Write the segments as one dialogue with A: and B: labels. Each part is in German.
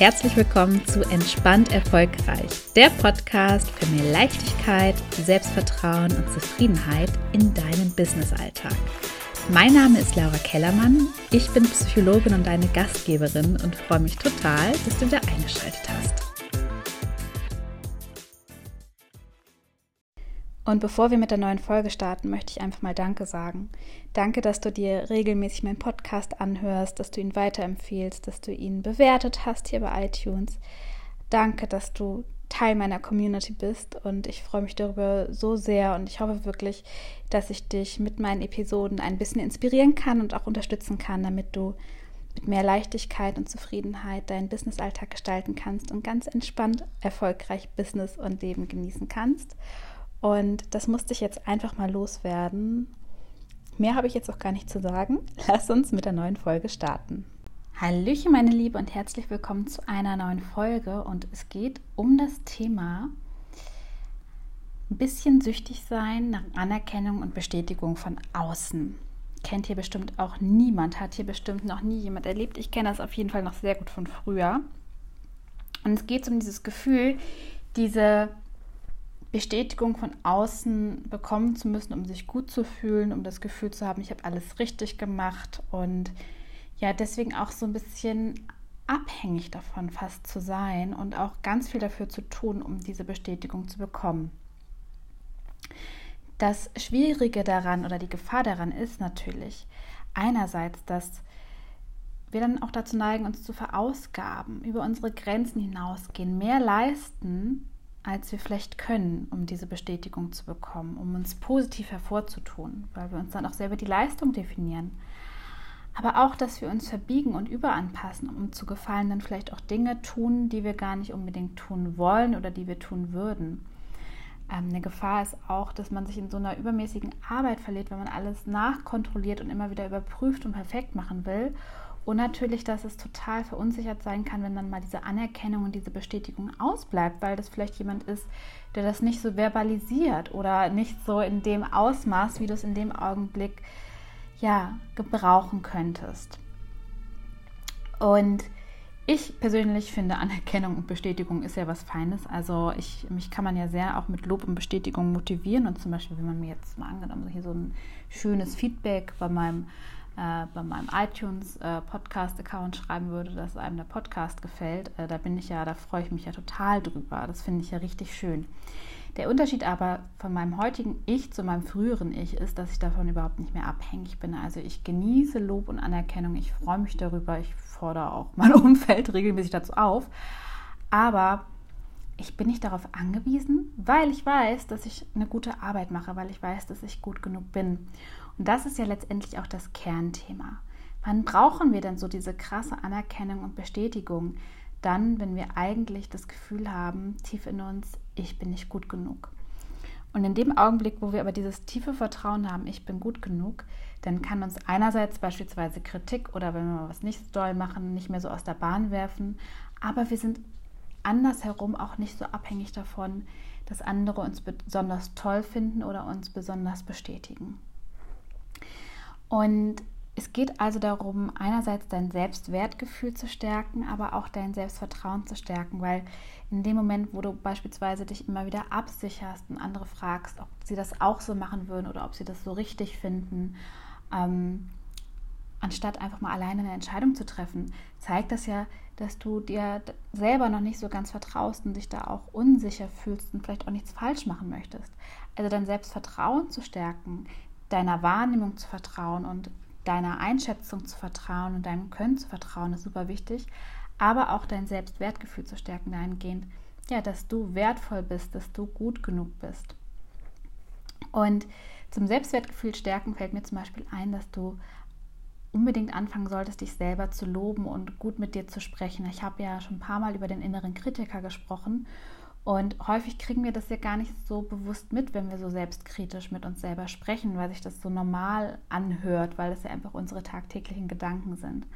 A: herzlich willkommen zu Entspannt Erfolgreich, der Podcast für mehr Leichtigkeit, Selbstvertrauen und Zufriedenheit in deinem Businessalltag. Mein Name ist Laura Kellermann, ich bin Psychologin und deine Gastgeberin und freue mich total, dass du wieder eingeschaltet hast. Und bevor wir mit der neuen Folge starten, möchte ich einfach mal Danke sagen. Danke, dass du dir regelmäßig meinen Podcast anhörst, dass du ihn weiterempfehlst, dass du ihn bewertet hast hier bei iTunes. Danke, dass du Teil meiner Community bist und ich freue mich darüber so sehr und ich hoffe wirklich, dass ich dich mit meinen Episoden ein bisschen inspirieren kann und auch unterstützen kann, damit du mit mehr Leichtigkeit und Zufriedenheit deinen Businessalltag gestalten kannst und ganz entspannt erfolgreich Business und Leben genießen kannst. Und das musste ich jetzt einfach mal loswerden. Mehr habe ich jetzt auch gar nicht zu sagen. Lass uns mit der neuen Folge starten. Hallöchen, meine Liebe, und herzlich willkommen zu einer neuen Folge. Und es geht um das Thema ein bisschen süchtig sein nach Anerkennung und Bestätigung von außen. Kennt hier bestimmt auch niemand, hat hier bestimmt noch nie jemand erlebt. Ich kenne das auf jeden Fall noch sehr gut von früher. Und es geht um dieses Gefühl, diese Bestätigung von außen bekommen zu müssen, um sich gut zu fühlen, um das Gefühl zu haben, ich habe alles richtig gemacht und ja, deswegen auch so ein bisschen abhängig davon fast zu sein und auch ganz viel dafür zu tun, um diese Bestätigung zu bekommen. Das Schwierige daran oder die Gefahr daran ist natürlich einerseits, dass wir dann auch dazu neigen, uns zu verausgaben, über unsere Grenzen hinausgehen, mehr leisten, als wir vielleicht können, um diese Bestätigung zu bekommen, um uns positiv hervorzutun, weil wir uns dann auch selber die Leistung definieren. Aber auch, dass wir uns verbiegen und überanpassen, um zu gefallen, dann vielleicht auch Dinge tun, die wir gar nicht unbedingt tun wollen oder die wir tun würden. Ähm, eine Gefahr ist auch, dass man sich in so einer übermäßigen Arbeit verliert, wenn man alles nachkontrolliert und immer wieder überprüft und perfekt machen will und natürlich, dass es total verunsichert sein kann, wenn dann mal diese Anerkennung und diese Bestätigung ausbleibt, weil das vielleicht jemand ist, der das nicht so verbalisiert oder nicht so in dem Ausmaß, wie du es in dem Augenblick ja gebrauchen könntest. Und ich persönlich finde Anerkennung und Bestätigung ist ja was Feines. Also ich, mich kann man ja sehr auch mit Lob und Bestätigung motivieren. Und zum Beispiel, wenn man mir jetzt mal angenommen hier so ein schönes Feedback bei meinem äh, bei meinem iTunes äh, Podcast-Account schreiben würde, dass einem der Podcast gefällt, äh, da bin ich ja, da freue ich mich ja total drüber. Das finde ich ja richtig schön. Der Unterschied aber von meinem heutigen Ich zu meinem früheren Ich ist, dass ich davon überhaupt nicht mehr abhängig bin. Also ich genieße Lob und Anerkennung, ich freue mich darüber, ich fordere auch mein Umfeld regelmäßig dazu auf. Aber ich bin nicht darauf angewiesen, weil ich weiß, dass ich eine gute Arbeit mache, weil ich weiß, dass ich gut genug bin. Und das ist ja letztendlich auch das Kernthema. Wann brauchen wir denn so diese krasse Anerkennung und Bestätigung? Dann, wenn wir eigentlich das Gefühl haben, tief in uns, ich bin nicht gut genug. Und in dem Augenblick, wo wir aber dieses tiefe Vertrauen haben, ich bin gut genug, dann kann uns einerseits beispielsweise Kritik oder wenn wir was nicht so doll machen, nicht mehr so aus der Bahn werfen, aber wir sind andersherum auch nicht so abhängig davon, dass andere uns besonders toll finden oder uns besonders bestätigen. Und es geht also darum, einerseits dein Selbstwertgefühl zu stärken, aber auch dein Selbstvertrauen zu stärken, weil in dem Moment, wo du beispielsweise dich immer wieder absicherst und andere fragst, ob sie das auch so machen würden oder ob sie das so richtig finden, ähm, anstatt einfach mal alleine eine Entscheidung zu treffen, zeigt das ja, dass du dir selber noch nicht so ganz vertraust und dich da auch unsicher fühlst und vielleicht auch nichts falsch machen möchtest. Also dein Selbstvertrauen zu stärken, deiner Wahrnehmung zu vertrauen und deiner Einschätzung zu vertrauen und deinem Können zu vertrauen, ist super wichtig. Aber auch dein Selbstwertgefühl zu stärken dahingehend, ja, dass du wertvoll bist, dass du gut genug bist. Und zum Selbstwertgefühl stärken fällt mir zum Beispiel ein, dass du unbedingt anfangen solltest, dich selber zu loben und gut mit dir zu sprechen. Ich habe ja schon ein paar Mal über den inneren Kritiker gesprochen und häufig kriegen wir das ja gar nicht so bewusst mit, wenn wir so selbstkritisch mit uns selber sprechen, weil sich das so normal anhört, weil das ja einfach unsere tagtäglichen Gedanken sind.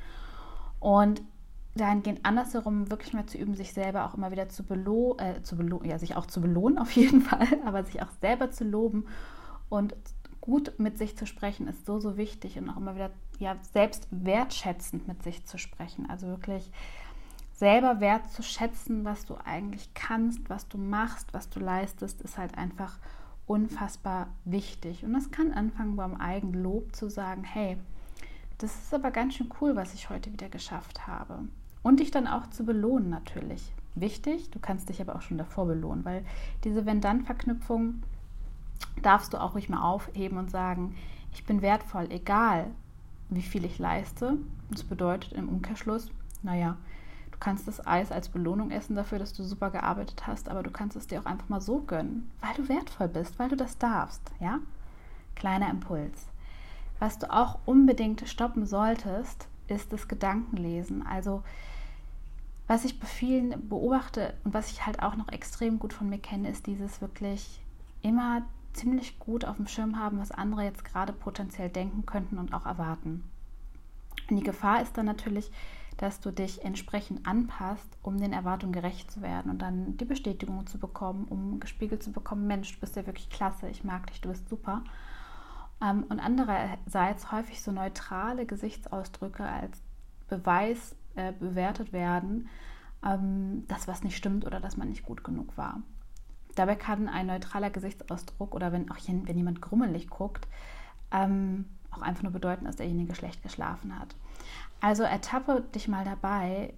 A: Und dahingehend andersherum wirklich mal zu üben, sich selber auch immer wieder zu belohnen, äh, zu belohnen, ja, sich auch zu belohnen auf jeden Fall, aber sich auch selber zu loben und gut mit sich zu sprechen, ist so, so wichtig und auch immer wieder ja, selbst wertschätzend mit sich zu sprechen. Also wirklich selber wertzuschätzen, was du eigentlich kannst, was du machst, was du leistest, ist halt einfach unfassbar wichtig. Und das kann anfangen beim Eigenlob zu sagen, hey, das ist aber ganz schön cool, was ich heute wieder geschafft habe. Und dich dann auch zu belohnen natürlich. Wichtig, du kannst dich aber auch schon davor belohnen, weil diese Wenn-Dann-Verknüpfung darfst du auch ruhig mal aufheben und sagen, ich bin wertvoll, egal wie viel ich leiste. Das bedeutet im Umkehrschluss, naja, kannst das Eis als Belohnung essen dafür, dass du super gearbeitet hast, aber du kannst es dir auch einfach mal so gönnen, weil du wertvoll bist, weil du das darfst, ja? Kleiner Impuls. Was du auch unbedingt stoppen solltest, ist das Gedankenlesen. Also was ich bei vielen beobachte und was ich halt auch noch extrem gut von mir kenne, ist dieses wirklich immer ziemlich gut auf dem Schirm haben, was andere jetzt gerade potenziell denken könnten und auch erwarten. Und die Gefahr ist dann natürlich, dass du dich entsprechend anpasst, um den Erwartungen gerecht zu werden und dann die Bestätigung zu bekommen, um gespiegelt zu bekommen, Mensch, du bist ja wirklich klasse, ich mag dich, du bist super. Ähm, und andererseits häufig so neutrale Gesichtsausdrücke als Beweis äh, bewertet werden, ähm, dass was nicht stimmt oder dass man nicht gut genug war. Dabei kann ein neutraler Gesichtsausdruck oder wenn auch wenn jemand grummelig guckt, ähm, auch einfach nur bedeuten, dass derjenige schlecht geschlafen hat. Also ertappe dich mal dabei,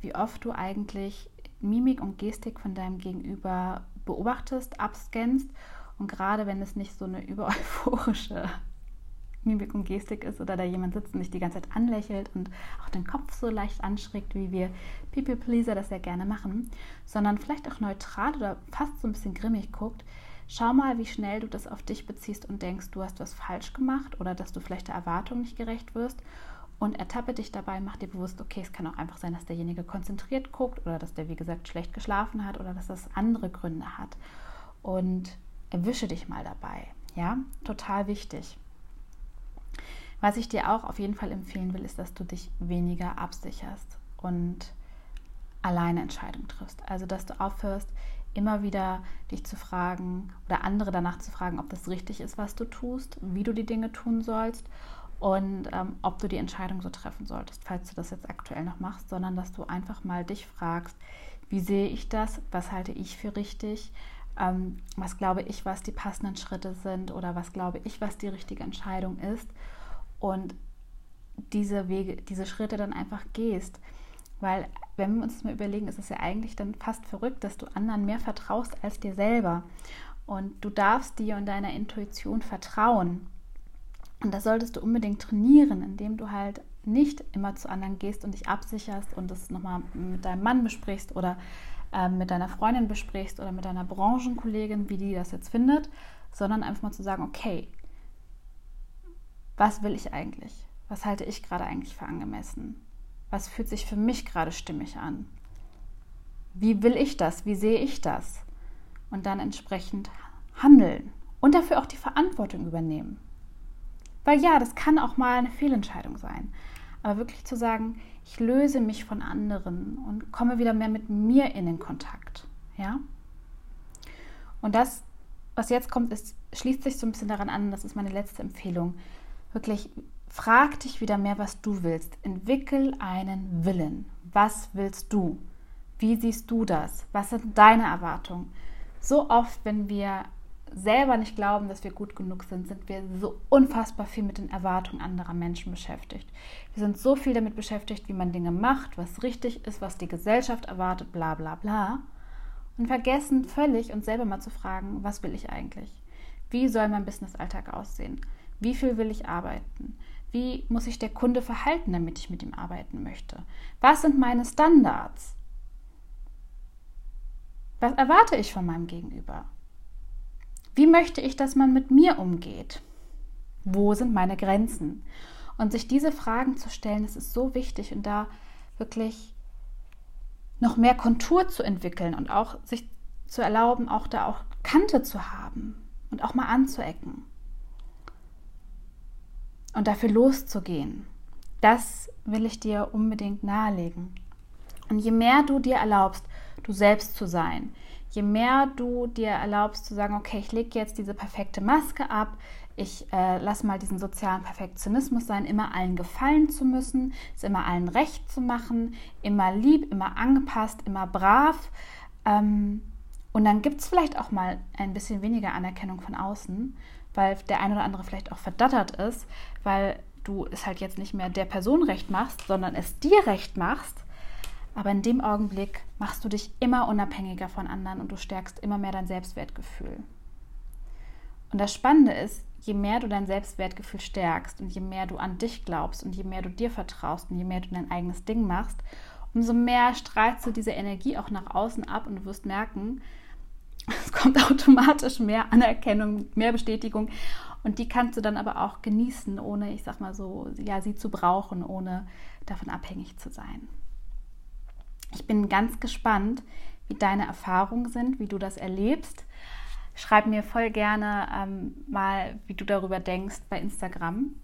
A: wie oft du eigentlich Mimik und Gestik von deinem Gegenüber beobachtest, abscannst und gerade wenn es nicht so eine übereuphorische Mimik und Gestik ist oder da jemand sitzt und dich die ganze Zeit anlächelt und auch den Kopf so leicht anschrägt, wie wir People Pleaser das ja gerne machen, sondern vielleicht auch neutral oder fast so ein bisschen grimmig guckt, schau mal, wie schnell du das auf dich beziehst und denkst, du hast was falsch gemacht oder dass du vielleicht der Erwartung nicht gerecht wirst und ertappe dich dabei, mach dir bewusst, okay, es kann auch einfach sein, dass derjenige konzentriert guckt oder dass der, wie gesagt, schlecht geschlafen hat oder dass das andere Gründe hat. Und erwische dich mal dabei. Ja, total wichtig. Was ich dir auch auf jeden Fall empfehlen will, ist, dass du dich weniger absicherst und alleine Entscheidungen triffst. Also, dass du aufhörst, immer wieder dich zu fragen oder andere danach zu fragen, ob das richtig ist, was du tust, wie du die Dinge tun sollst und ähm, ob du die Entscheidung so treffen solltest, falls du das jetzt aktuell noch machst, sondern dass du einfach mal dich fragst, wie sehe ich das, was halte ich für richtig, ähm, was glaube ich, was die passenden Schritte sind oder was glaube ich, was die richtige Entscheidung ist und diese Wege, diese Schritte dann einfach gehst. Weil, wenn wir uns das mal überlegen, ist es ja eigentlich dann fast verrückt, dass du anderen mehr vertraust als dir selber. Und du darfst dir und deiner Intuition vertrauen. Und das solltest du unbedingt trainieren, indem du halt nicht immer zu anderen gehst und dich absicherst und das nochmal mit deinem Mann besprichst oder äh, mit deiner Freundin besprichst oder mit deiner Branchenkollegin, wie die das jetzt findet, sondern einfach mal zu sagen, okay, was will ich eigentlich? Was halte ich gerade eigentlich für angemessen? Was fühlt sich für mich gerade stimmig an? Wie will ich das? Wie sehe ich das? Und dann entsprechend handeln und dafür auch die Verantwortung übernehmen. Weil ja, das kann auch mal eine Fehlentscheidung sein. Aber wirklich zu sagen, ich löse mich von anderen und komme wieder mehr mit mir in den Kontakt. Ja? Und das, was jetzt kommt, ist, schließt sich so ein bisschen daran an, das ist meine letzte Empfehlung wirklich frag dich wieder mehr, was du willst. Entwickel einen Willen. Was willst du? Wie siehst du das? Was sind deine Erwartungen? So oft, wenn wir selber nicht glauben, dass wir gut genug sind, sind wir so unfassbar viel mit den Erwartungen anderer Menschen beschäftigt. Wir sind so viel damit beschäftigt, wie man Dinge macht, was richtig ist, was die Gesellschaft erwartet, bla bla bla. Und vergessen völlig uns selber mal zu fragen, was will ich eigentlich? Wie soll mein Business-Alltag aussehen? Wie viel will ich arbeiten? Wie muss sich der Kunde verhalten, damit ich mit ihm arbeiten möchte? Was sind meine Standards? Was erwarte ich von meinem Gegenüber? Wie möchte ich, dass man mit mir umgeht? Wo sind meine Grenzen? Und sich diese Fragen zu stellen, das ist so wichtig und da wirklich noch mehr Kontur zu entwickeln und auch sich zu erlauben, auch da auch Kante zu haben und auch mal anzuecken und dafür loszugehen. Das will ich dir unbedingt nahelegen. Und je mehr du dir erlaubst, du selbst zu sein, je mehr du dir erlaubst zu sagen, okay, ich lege jetzt diese perfekte Maske ab, Ich äh, lasse mal diesen sozialen Perfektionismus sein, immer allen gefallen zu müssen, es immer allen recht zu machen, immer lieb, immer angepasst, immer brav. Ähm, und dann gibt es vielleicht auch mal ein bisschen weniger Anerkennung von außen, weil der ein oder andere vielleicht auch verdattert ist, weil du es halt jetzt nicht mehr der Person recht machst, sondern es dir recht machst. Aber in dem Augenblick machst du dich immer unabhängiger von anderen und du stärkst immer mehr dein Selbstwertgefühl. Und das Spannende ist, je mehr du dein Selbstwertgefühl stärkst und je mehr du an dich glaubst und je mehr du dir vertraust und je mehr du dein eigenes Ding machst, umso mehr strahlst du diese Energie auch nach außen ab und du wirst merken, es kommt automatisch mehr Anerkennung, mehr Bestätigung und die kannst du dann aber auch genießen, ohne, ich sag mal so, ja, sie zu brauchen, ohne davon abhängig zu sein. Ich bin ganz gespannt, wie deine Erfahrungen sind, wie du das erlebst. Schreib mir voll gerne ähm, mal, wie du darüber denkst bei Instagram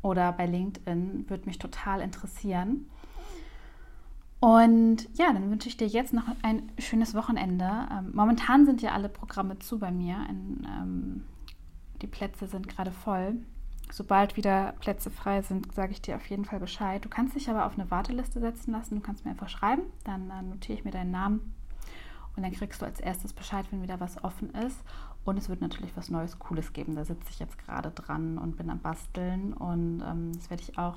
A: oder bei LinkedIn. Würde mich total interessieren. Und ja, dann wünsche ich dir jetzt noch ein schönes Wochenende. Ähm, momentan sind ja alle Programme zu bei mir. In, ähm, die Plätze sind gerade voll. Sobald wieder Plätze frei sind, sage ich dir auf jeden Fall Bescheid. Du kannst dich aber auf eine Warteliste setzen lassen. Du kannst mir einfach schreiben. Dann äh, notiere ich mir deinen Namen. Und dann kriegst du als erstes Bescheid, wenn wieder was offen ist. Und es wird natürlich was Neues, Cooles geben. Da sitze ich jetzt gerade dran und bin am Basteln. Und ähm, das werde ich auch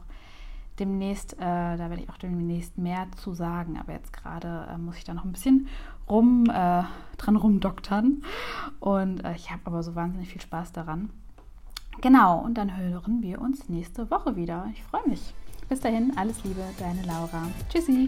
A: demnächst, äh, da werde ich auch demnächst mehr zu sagen. Aber jetzt gerade äh, muss ich da noch ein bisschen rum, äh, dran rumdoktern. Und äh, ich habe aber so wahnsinnig viel Spaß daran. Genau, und dann hören wir uns nächste Woche wieder. Ich freue mich. Bis dahin, alles Liebe, deine Laura. Tschüssi.